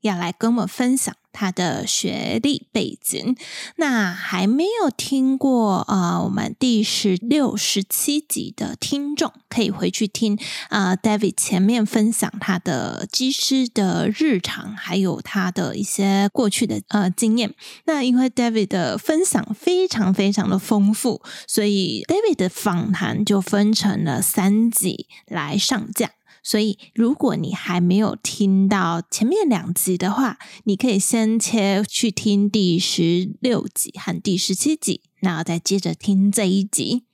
要来跟我们分享他的学历背景。那还没有听过呃，我们第十六、十七集的听众可以回去听啊、David 前面分享他的机师的日常，还有他的一些过去的呃经验。那因为 David 的分享非常非常的丰富，所以 David 的访谈就分成了三集来上架。所以，如果你还没有听到前面两集的话，你可以先切去听第十六集和第十七集，然后再接着听这一集。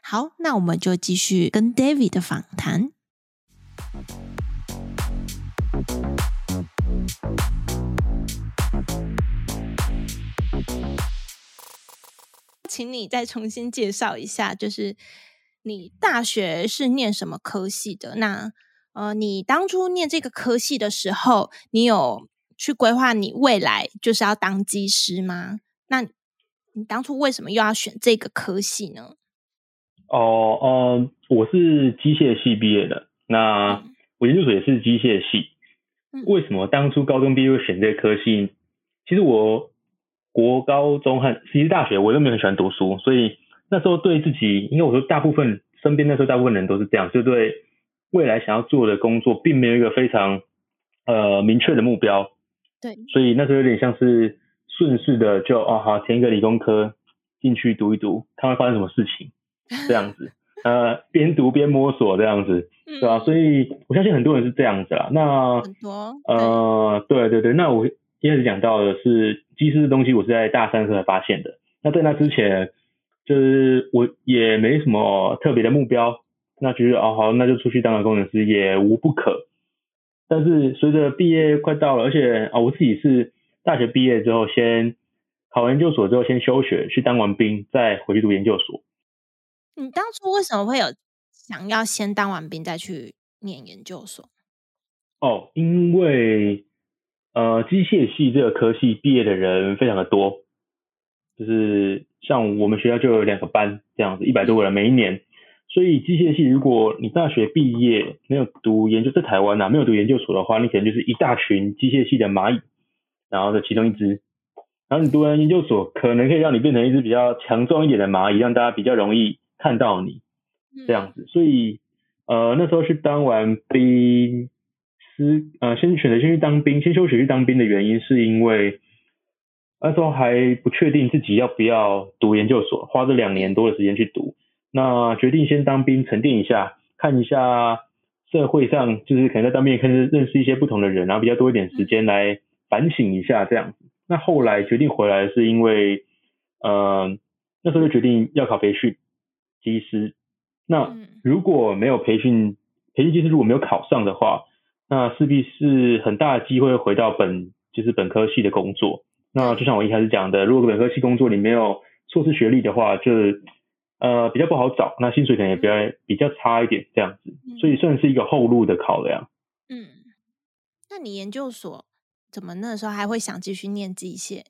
好，那我们就继续跟 David 的访谈。请你再重新介绍一下，就是。你大学是念什么科系的？那呃，你当初念这个科系的时候，你有去规划你未来就是要当机师吗？那你当初为什么又要选这个科系呢？哦，呃，我是机械系毕业的，那我研究所也是机械系。嗯。为什么当初高中毕业会选这个科系？其实我国高中和其实大学我都没有很喜欢读书，所以。那时候对自己，因为我说大部分身边那时候大部分人都是这样，就对未来想要做的工作，并没有一个非常呃明确的目标。对，所以那时候有点像是顺势的就，就哦好填一个理工科进去读一读，看会发生什么事情这样子。呃，边读边摸索这样子，对吧？所以我相信很多人是这样子啦。那很多呃，对对对，那我一开始讲到的是机师的东西，我是在大三时才发现的。那在那之前。就是我也没什么特别的目标，那觉得哦好，那就出去当个工程师也无不可。但是随着毕业快到了，而且啊、哦，我自己是大学毕业之后先考完研究所之后先休学去当完兵，再回去读研究所。你当初为什么会有想要先当完兵再去念研究所？哦，因为呃机械系这个科系毕业的人非常的多。就是像我们学校就有两个班这样子，一百多个人每一年，所以机械系如果你大学毕业没有读研究，在台湾呐、啊、没有读研究所的话，你可能就是一大群机械系的蚂蚁，然后的其中一只，然后你读完研究所，可能可以让你变成一只比较强壮一点的蚂蚁，让大家比较容易看到你这样子。所以呃那时候去当完兵，是呃先选择先去当兵，先休学去当兵的原因是因为。那时候还不确定自己要不要读研究所，花这两年多的时间去读。那决定先当兵沉淀一下，看一下社会上就是可能在当兵可以认识一些不同的人，然后比较多一点时间来反省一下这样子。那后来决定回来是因为，呃，那时候就决定要考培训机师。那如果没有培训培训机师，如果没有考上的话，那势必是很大的机会回到本就是本科系的工作。那就像我一开始讲的，如果本科系工作你没有硕士学历的话，就呃比较不好找，那薪水可能也比较比较差一点这样子，所以算是一个后路的考量。嗯，那你研究所怎么那时候还会想继续念机械？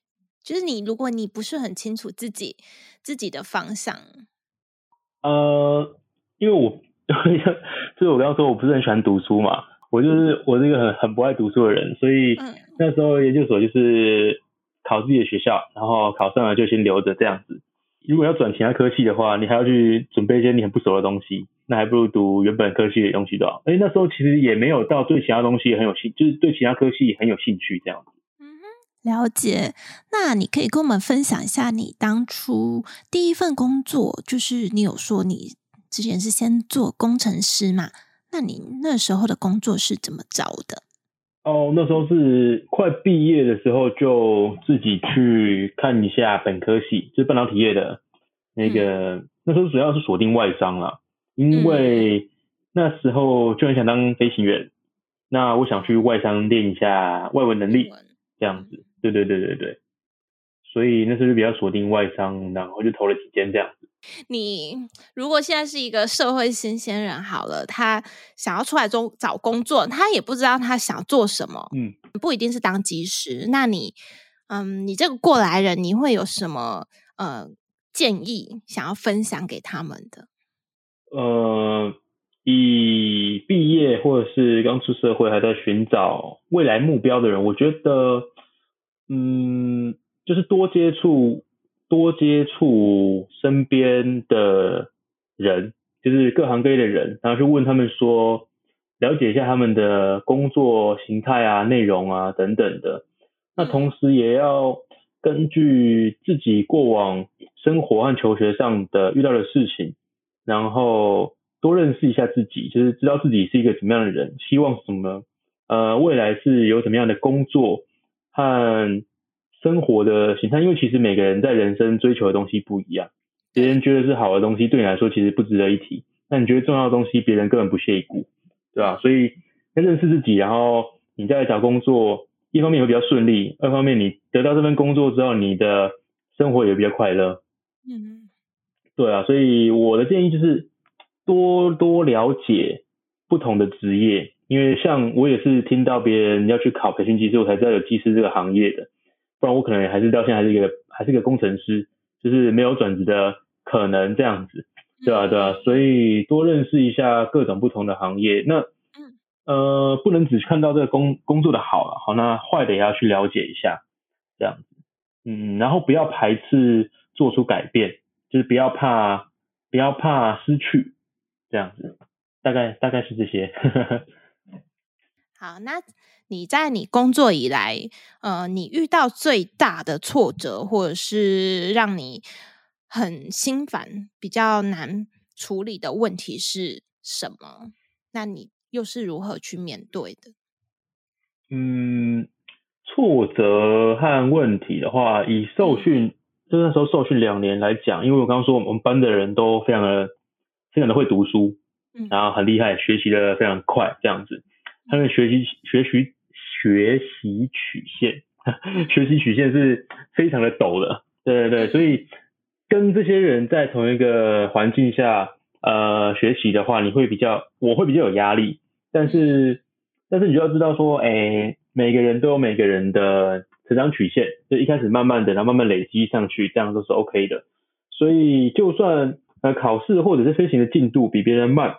就是你如果你不是很清楚自己自己的方向，呃，因为我 就是我刚刚说我不是很喜欢读书嘛，我就是我是一个很很不爱读书的人，所以那时候研究所就是。考自己的学校，然后考上了就先留着这样子。如果要转其他科系的话，你还要去准备一些你很不熟的东西，那还不如读原本科系的东西的。哎，那时候其实也没有到对其他东西很有兴，就是对其他科系很有兴趣这样子。嗯哼，了解。那你可以跟我们分享一下你当初第一份工作，就是你有说你之前是先做工程师嘛？那你那时候的工作是怎么找的？哦，那时候是快毕业的时候，就自己去看一下本科系，就是半导体业的那个。嗯、那时候主要是锁定外商啦，因为那时候就很想当飞行员，那我想去外商练一下外文能力，这样子。对对对对对。所以那时候就比较锁定外商，然后就投了几间这样子。你如果现在是一个社会新鲜人，好了，他想要出来中找工作，他也不知道他想做什么，嗯，不一定是当技师。那你，嗯，你这个过来人，你会有什么呃建议想要分享给他们的？呃，以毕业或者是刚出社会还在寻找未来目标的人，我觉得，嗯。就是多接触，多接触身边的人，就是各行各业的人，然后去问他们说，了解一下他们的工作形态啊、内容啊等等的。那同时也要根据自己过往生活和求学上的遇到的事情，然后多认识一下自己，就是知道自己是一个什么样的人，希望什么，呃，未来是有什么样的工作和。生活的形态，因为其实每个人在人生追求的东西不一样，别人觉得是好的东西，对你来说其实不值得一提。那你觉得重要的东西，别人根本不屑一顾，对吧？所以先认识自己，然后你再来找工作，一方面会比较顺利，二方面你得到这份工作之后，你的生活也比较快乐。嗯，对啊，所以我的建议就是多多了解不同的职业，因为像我也是听到别人要去考培训机师，我才知道有技师这个行业的。不然我可能还是到现在还是一个还是一个工程师，就是没有转职的可能这样子，对啊对啊，所以多认识一下各种不同的行业。那呃不能只看到这个工工作的好了，好，那坏的也要去了解一下，这样子，嗯，然后不要排斥做出改变，就是不要怕不要怕失去，这样子，大概大概是这些。好，那。你在你工作以来，呃，你遇到最大的挫折，或者是让你很心烦、比较难处理的问题是什么？那你又是如何去面对的？嗯，挫折和问题的话，以受训，就那时候受训两年来讲，因为我刚刚说我们班的人都非常的、非常的会读书，嗯，然后很厉害，学习的非常快，这样子，他的学习学习。学习曲线，学习曲线是非常的陡的，对对对，所以跟这些人在同一个环境下，呃，学习的话，你会比较，我会比较有压力，但是，但是你就要知道说，哎，每个人都有每个人的成长曲线，就一开始慢慢的，然后慢慢累积上去，这样都是 OK 的，所以就算呃考试或者是飞行的进度比别人慢。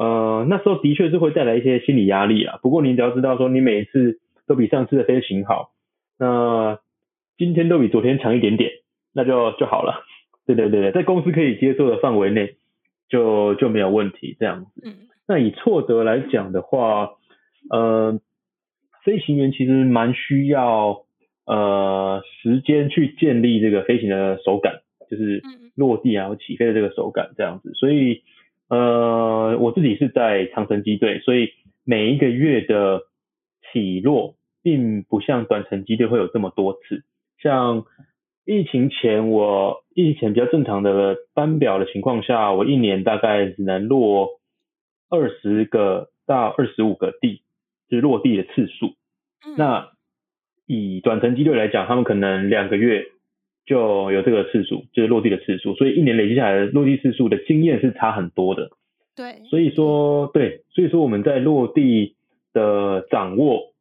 呃，那时候的确是会带来一些心理压力啊。不过你只要知道说，你每一次都比上次的飞行好，那今天都比昨天强一点点，那就就好了。对对对对，在公司可以接受的范围内，就就没有问题这样子。嗯。那以挫折来讲的话，呃，飞行员其实蛮需要呃时间去建立这个飞行的手感，就是落地然后起飞的这个手感这样子，所以。呃，我自己是在长城机队，所以每一个月的起落，并不像短程机队会有这么多次。像疫情前我，我疫情前比较正常的班表的情况下，我一年大概只能落二十个到二十五个地，就是落地的次数。那以短程机队来讲，他们可能两个月。就有这个次数，就是落地的次数，所以一年累积下来的落地次数的经验是差很多的。对，所以说对，所以说我们在落地的掌握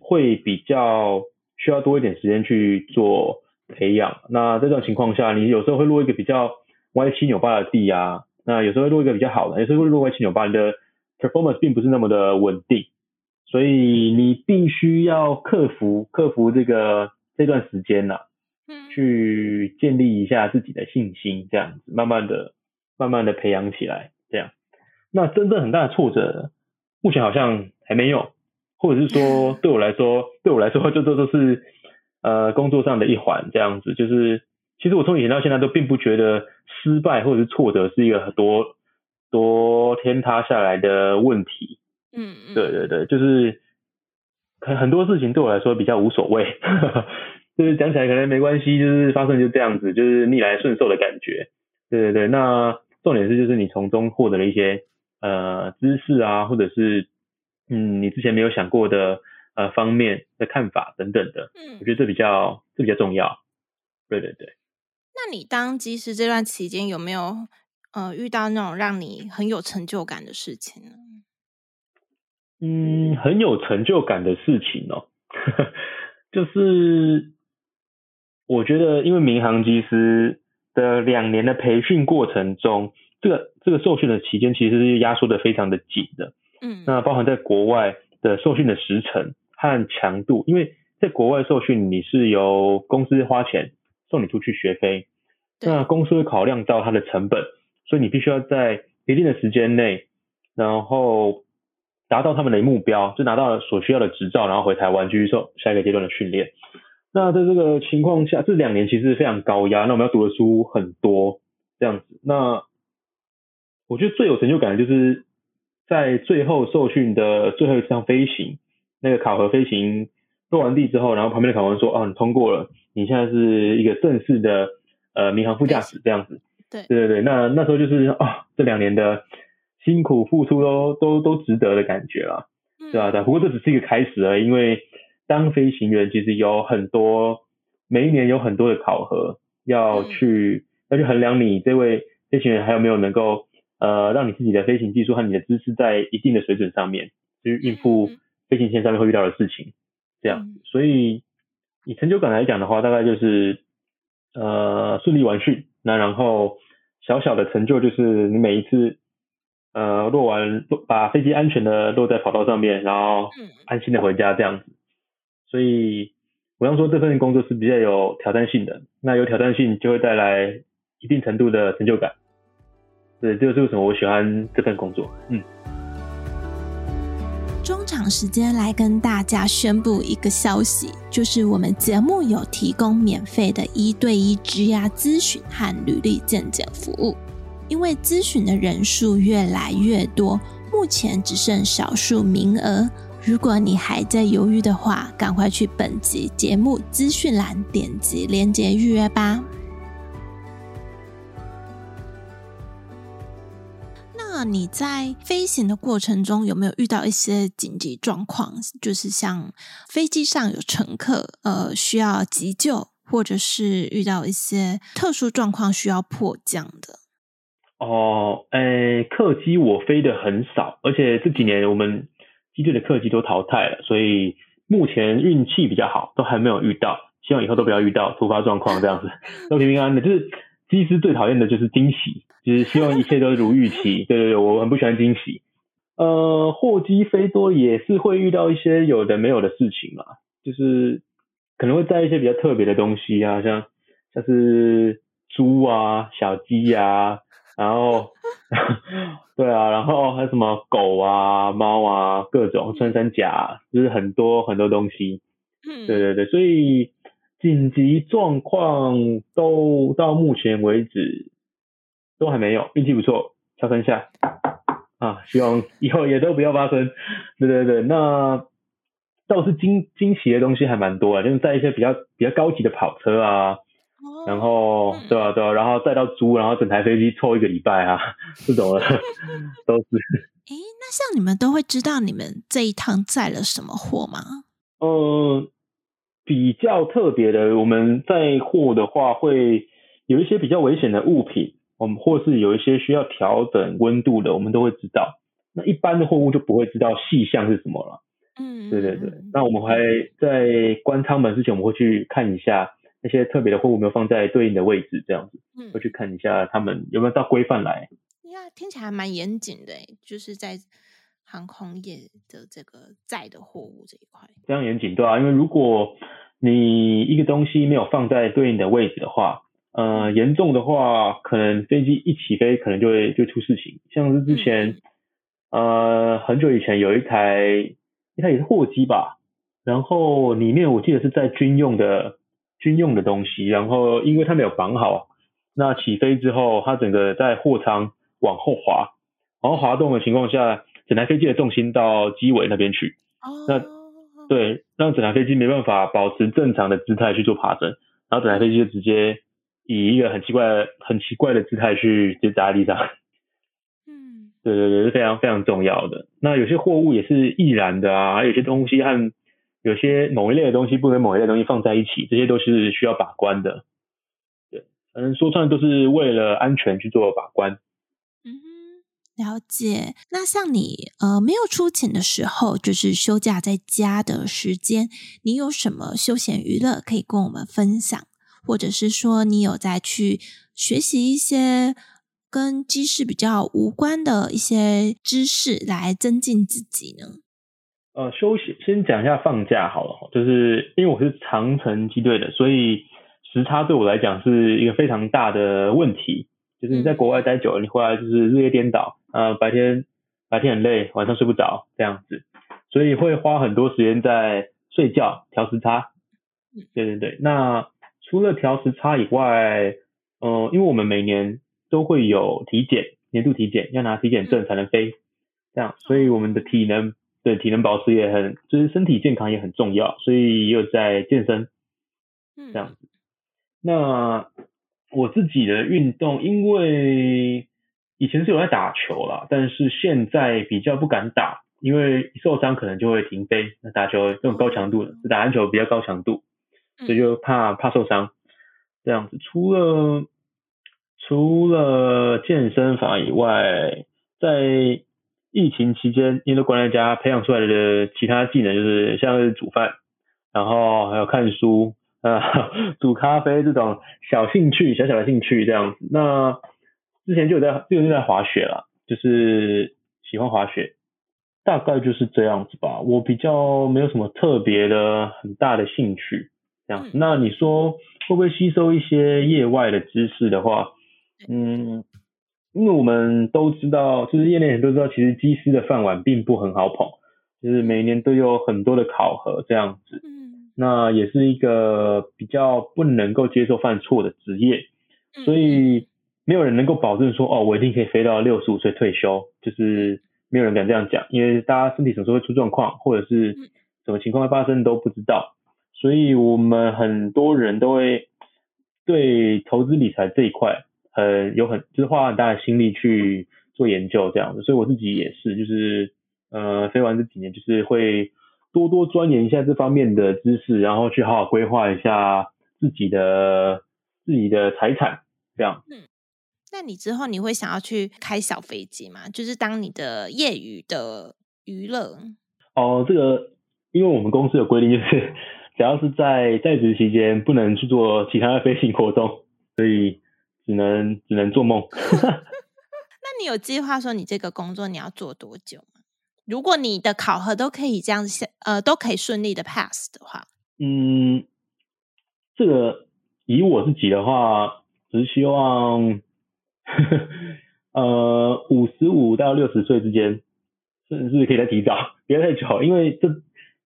会比较需要多一点时间去做培养。那在这种情况下，你有时候会落一个比较歪七扭八的地啊，那有时候会落一个比较好的，有时候会落歪七扭八，你的 performance 并不是那么的稳定，所以你必须要克服克服这个这段时间呐、啊。去建立一下自己的信心，这样子，慢慢的、慢慢的培养起来，这样。那真正很大的挫折，目前好像还没有，或者是说，对我来说，对我来说，这都都是呃工作上的一环，这样子。就是，其实我从以前到现在都并不觉得失败或者是挫折是一个很多多天塌下来的问题。嗯嗯。对对对，就是很很多事情对我来说比较无所谓。就是讲起来可能没关系，就是发生就这样子，就是逆来顺受的感觉。对对对，那重点是就是你从中获得了一些呃知识啊，或者是嗯你之前没有想过的呃方面的看法等等的。嗯，我觉得这比较这比较重要。对对对。那你当机师这段期间有没有呃遇到那种让你很有成就感的事情呢？嗯，很有成就感的事情哦，就是我觉得因为民航机师的两年的培训过程中，这个这个受训的期间其实是压缩的非常的紧的。嗯，那包含在国外的受训的时程和强度，因为在国外受训你是由公司花钱。送你出去学飞，那公司会考量到它的成本，所以你必须要在一定的时间内，然后达到他们的目标，就拿到了所需要的执照，然后回台湾继续受下一个阶段的训练。那在这个情况下，这两年其实非常高压，那我们要读的书很多，这样子。那我觉得最有成就感的就是在最后受训的最后一趟飞行，那个考核飞行。落完地之后，然后旁边的考官说：“啊，你通过了，你现在是一个正式的呃民航副驾驶这样子。”对对对对，那那时候就是啊、哦，这两年的辛苦付出都都都值得的感觉啦，对啊？对，不过这只是一个开始而已，因为当飞行员其实有很多，每一年有很多的考核要去、嗯、要去衡量你这位飞行员还有没有能够呃让你自己的飞行技术和你的知识在一定的水准上面，去应付飞行线上面会遇到的事情。这样，所以以成就感来讲的话，大概就是呃顺利完训，那然后小小的成就就是你每一次呃落完落把飞机安全的落在跑道上面，然后安心的回家这样子。所以我想说这份工作是比较有挑战性的，那有挑战性就会带来一定程度的成就感。对，这就是为什么我喜欢这份工作。嗯。中场时间来跟大家宣布一个消息，就是我们节目有提供免费的一对一职涯咨询和履历健检服务。因为咨询的人数越来越多，目前只剩少数名额。如果你还在犹豫的话，赶快去本集节目资讯栏点击链接预约吧。那你在飞行的过程中有没有遇到一些紧急状况？就是像飞机上有乘客，呃，需要急救，或者是遇到一些特殊状况需要迫降的？哦，诶，客机我飞的很少，而且这几年我们机队的客机都淘汰了，所以目前运气比较好，都还没有遇到。希望以后都不要遇到突发状况这样子，都平平安安的。就是机师最讨厌的就是惊喜。就是希望一切都如预期，对对对，我很不喜欢惊喜。呃，货机飞多也是会遇到一些有的没有的事情嘛，就是可能会带一些比较特别的东西啊，像像是猪啊、小鸡呀、啊，然后 对啊，然后还有什么狗啊、猫啊，各种穿山甲，就是很多很多东西。嗯，对对对，所以紧急状况都到目前为止。都还没有，运气不错，敲三下啊！希望以后也都不要发生。对对对，那倒是惊惊喜的东西还蛮多啊，就是在一些比较比较高级的跑车啊，哦、然后对啊对啊，然后再到租，然后整台飞机凑一个礼拜啊，这种的都是。诶，那像你们都会知道你们这一趟载了什么货吗？嗯，比较特别的，我们载货的话会有一些比较危险的物品。我们或是有一些需要调整温度的，我们都会知道。那一般的货物就不会知道细项是什么了。嗯，对对对。那我们还在关舱门之前，我们会去看一下那些特别的货物没有放在对应的位置，这样子。嗯，会去看一下他们有没有到规范来。呀，听起来还蛮严谨的，就是在航空业的这个载的货物这一块。非常严谨，对啊，因为如果你一个东西没有放在对应的位置的话。呃，严重的话，可能飞机一起飞，可能就会就出事情。像是之前，呃，很久以前有一台，一台也是货机吧，然后里面我记得是在军用的军用的东西，然后因为它没有绑好，那起飞之后，它整个在货舱往后滑，然后滑动的情况下，整台飞机的重心到机尾那边去，那对，让整台飞机没办法保持正常的姿态去做爬升，然后整台飞机就直接。以一个很奇怪、很奇怪的姿态去就砸地上，嗯，对对对，是非常非常重要的。那有些货物也是易燃的啊，还有些东西和有些某一类的东西不跟某一类的东西放在一起，这些都是需要把关的。对，反正说穿都是为了安全去做把关。嗯，了解。那像你呃没有出勤的时候，就是休假在家的时间，你有什么休闲娱乐可以跟我们分享？或者是说你有在去学习一些跟机师比较无关的一些知识来增进自己呢？呃，休息先讲一下放假好了，就是因为我是长城机队的，所以时差对我来讲是一个非常大的问题。就是你在国外待久了，你回来就是日夜颠倒，呃，白天白天很累，晚上睡不着这样子，所以会花很多时间在睡觉调时差。对对对，那除了调时差以外，呃，因为我们每年都会有体检，年度体检要拿体检证才能飞，这样，所以我们的体能。对，体能保持也很，就是身体健康也很重要，所以也有在健身，这样子。嗯、那我自己的运动，因为以前是有在打球啦，但是现在比较不敢打，因为一受伤可能就会停飞。那打球这种高强度的，是打篮球比较高强度，所以就怕怕受伤，这样子。除了除了健身房以外，在疫情期间，因为都关在家，培养出来的其他技能就是像是煮饭，然后还有看书，啊，煮咖啡这种小兴趣，小小的兴趣这样子。那之前就有在，就有在滑雪了，就是喜欢滑雪，大概就是这样子吧。我比较没有什么特别的很大的兴趣，这样子。那你说会不会吸收一些业外的知识的话，嗯。因为我们都知道，就是业内人都知道，其实机师的饭碗并不很好捧，就是每年都有很多的考核这样子。嗯。那也是一个比较不能够接受犯错的职业，所以没有人能够保证说，哦，我一定可以飞到六十五岁退休，就是没有人敢这样讲，因为大家身体什么时候会出状况，或者是什么情况会发生都不知道，所以我们很多人都会对投资理财这一块。呃，有很就是花很大的心力去做研究这样子，所以我自己也是，就是呃飞完这几年，就是会多多钻研一下这方面的知识，然后去好好规划一下自己的自己的财产这样。嗯，那你之后你会想要去开小飞机吗？就是当你的业余的娱乐？哦，这个因为我们公司有规定，就是只要是在在职期间不能去做其他的飞行活动，所以。只能只能做梦。那你有计划说你这个工作你要做多久吗？如果你的考核都可以这样子，呃，都可以顺利的 pass 的话，嗯，这个以我自己的话，只是希望，呃，五十五到六十岁之间，甚至可以再提早，不要太久，因为这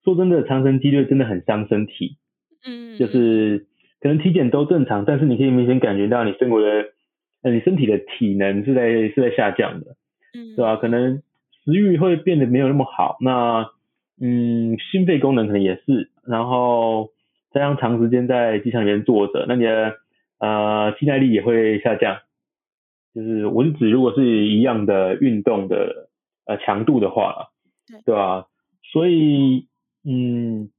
说真的，长生机队真的很伤身体，嗯，就是。可能体检都正常，但是你可以明显感觉到你生活的，呃，你身体的体能是在是在下降的，嗯，对吧？可能食欲会变得没有那么好，那嗯，心肺功能可能也是，然后加上长时间在机场里面坐着，那你的呃肌耐力也会下降。就是我是指，如果是一样的运动的呃强度的话，对，对吧？所以嗯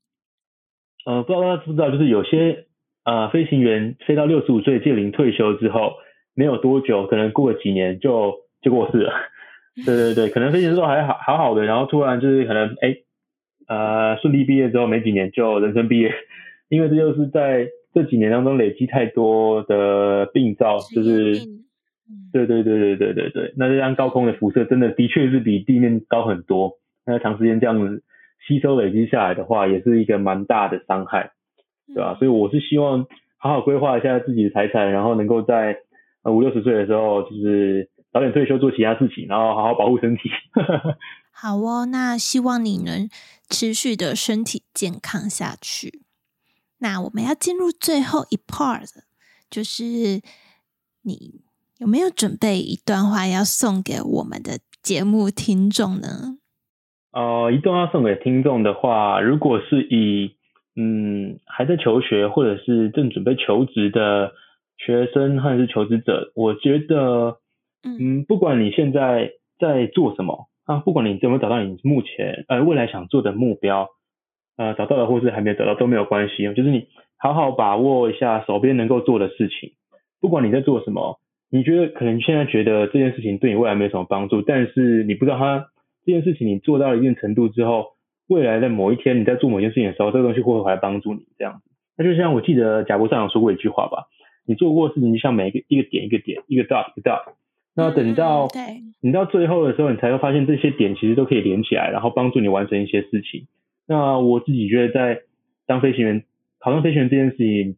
呃，不知道大家知不知道，就是有些。呃，飞行员飞到六十五岁届龄退休之后，没有多久，可能过了几年就就过世了。对对对，可能飞行的时候还好好好的，然后突然就是可能哎，呃，顺利毕业之后没几年就人生毕业，因为这就是在这几年当中累积太多的病灶，就是，对对对对对对对，那这样高空的辐射真的的确是比地面高很多，那长时间这样子吸收累积下来的话，也是一个蛮大的伤害。对吧？所以我是希望好好规划一下自己的财产，然后能够在呃五六十岁的时候，就是早点退休做其他事情，然后好好保护身体。好哦，那希望你能持续的身体健康下去。那我们要进入最后一 part，就是你有没有准备一段话要送给我们的节目听众呢？呃，一段话送给听众的话，如果是以嗯，还在求学或者是正准备求职的学生或者是求职者，我觉得，嗯，不管你现在在做什么啊，不管你有没有找到你目前呃未来想做的目标，呃找到了或是还没有找到都没有关系，就是你好好把握一下手边能够做的事情，不管你在做什么，你觉得可能现在觉得这件事情对你未来没有什么帮助，但是你不知道它这件事情你做到了一定程度之后，未来的某一天你在做某件事情的时候，这个东西会不会来帮助你这样子。那就像我记得贾伯斯长说过一句话吧，你做过的事情就像每一个一个点一个点一个 dot 一个 dot，那等到你到最后的时候，你才会发现这些点其实都可以连起来，然后帮助你完成一些事情。那我自己觉得在当飞行员，考上飞行员这件事情，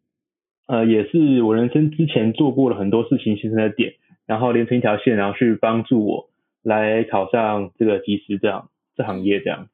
呃，也是我人生之前做过了很多事情形成的点，然后连成一条线，然后去帮助我来考上这个机师这样这行业这样。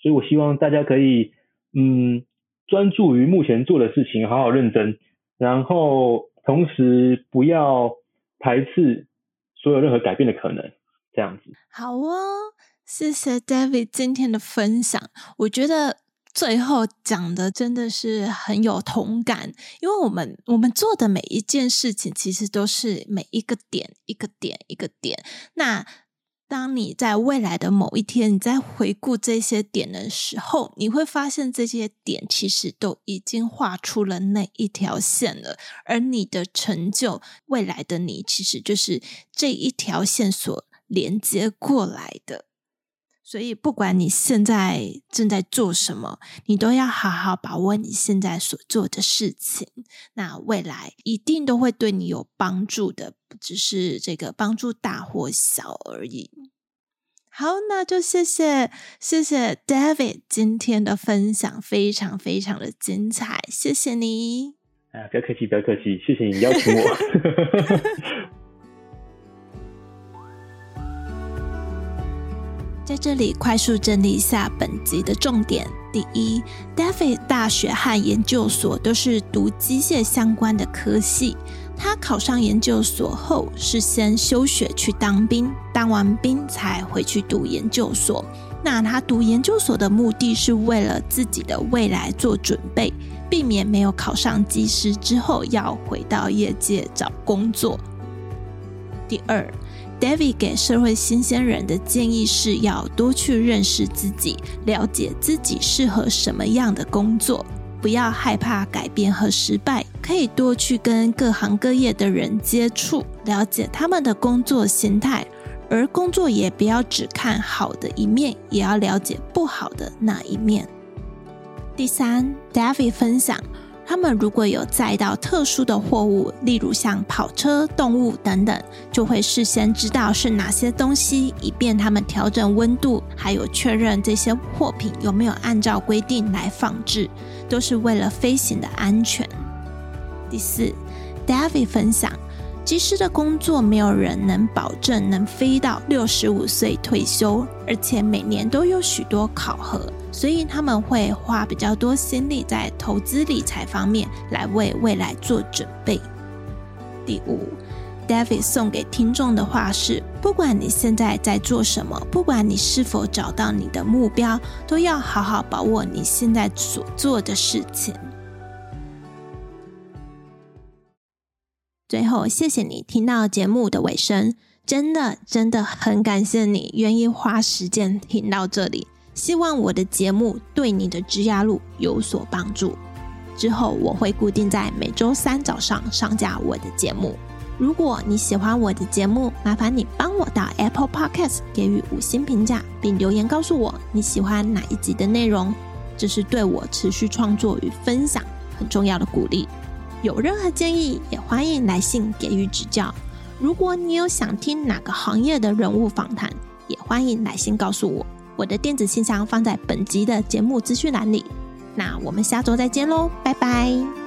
所以我希望大家可以嗯。专注于目前做的事情，好好认真，然后同时不要排斥所有任何改变的可能，这样子。好哦，谢谢 David 今天的分享。我觉得最后讲的真的是很有同感，因为我们我们做的每一件事情，其实都是每一个点一个点一个点。那当你在未来的某一天，你在回顾这些点的时候，你会发现这些点其实都已经画出了那一条线了，而你的成就，未来的你，其实就是这一条线所连接过来的。所以，不管你现在正在做什么，你都要好好把握你现在所做的事情。那未来一定都会对你有帮助的，不只是这个帮助大或小而已。好，那就谢谢谢谢 David 今天的分享，非常非常的精彩，谢谢你。啊，不要客气，不要客气，谢谢你邀请我。在这里快速整理一下本集的重点：第一，David 大学和研究所都是读机械相关的科系。他考上研究所后，是先休学去当兵，当完兵才回去读研究所。那他读研究所的目的是为了自己的未来做准备，避免没有考上技师之后要回到业界找工作。第二。David 给社会新鲜人的建议是要多去认识自己，了解自己适合什么样的工作，不要害怕改变和失败，可以多去跟各行各业的人接触，了解他们的工作形态，而工作也不要只看好的一面，也要了解不好的那一面。第三，David 分享。他们如果有载到特殊的货物，例如像跑车、动物等等，就会事先知道是哪些东西，以便他们调整温度，还有确认这些货品有没有按照规定来放置，都是为了飞行的安全。第四，David 分享。机师的工作没有人能保证能飞到六十五岁退休，而且每年都有许多考核，所以他们会花比较多心力在投资理财方面，来为未来做准备。第五，David 送给听众的话是：不管你现在在做什么，不管你是否找到你的目标，都要好好把握你现在所做的事情。最后，谢谢你听到节目的尾声，真的真的很感谢你愿意花时间听到这里。希望我的节目对你的职涯路有所帮助。之后我会固定在每周三早上上架我的节目。如果你喜欢我的节目，麻烦你帮我到 Apple Podcast 给予五星评价，并留言告诉我你喜欢哪一集的内容，这是对我持续创作与分享很重要的鼓励。有任何建议，也欢迎来信给予指教。如果你有想听哪个行业的人物访谈，也欢迎来信告诉我。我的电子信箱放在本集的节目资讯栏里。那我们下周再见喽，拜拜。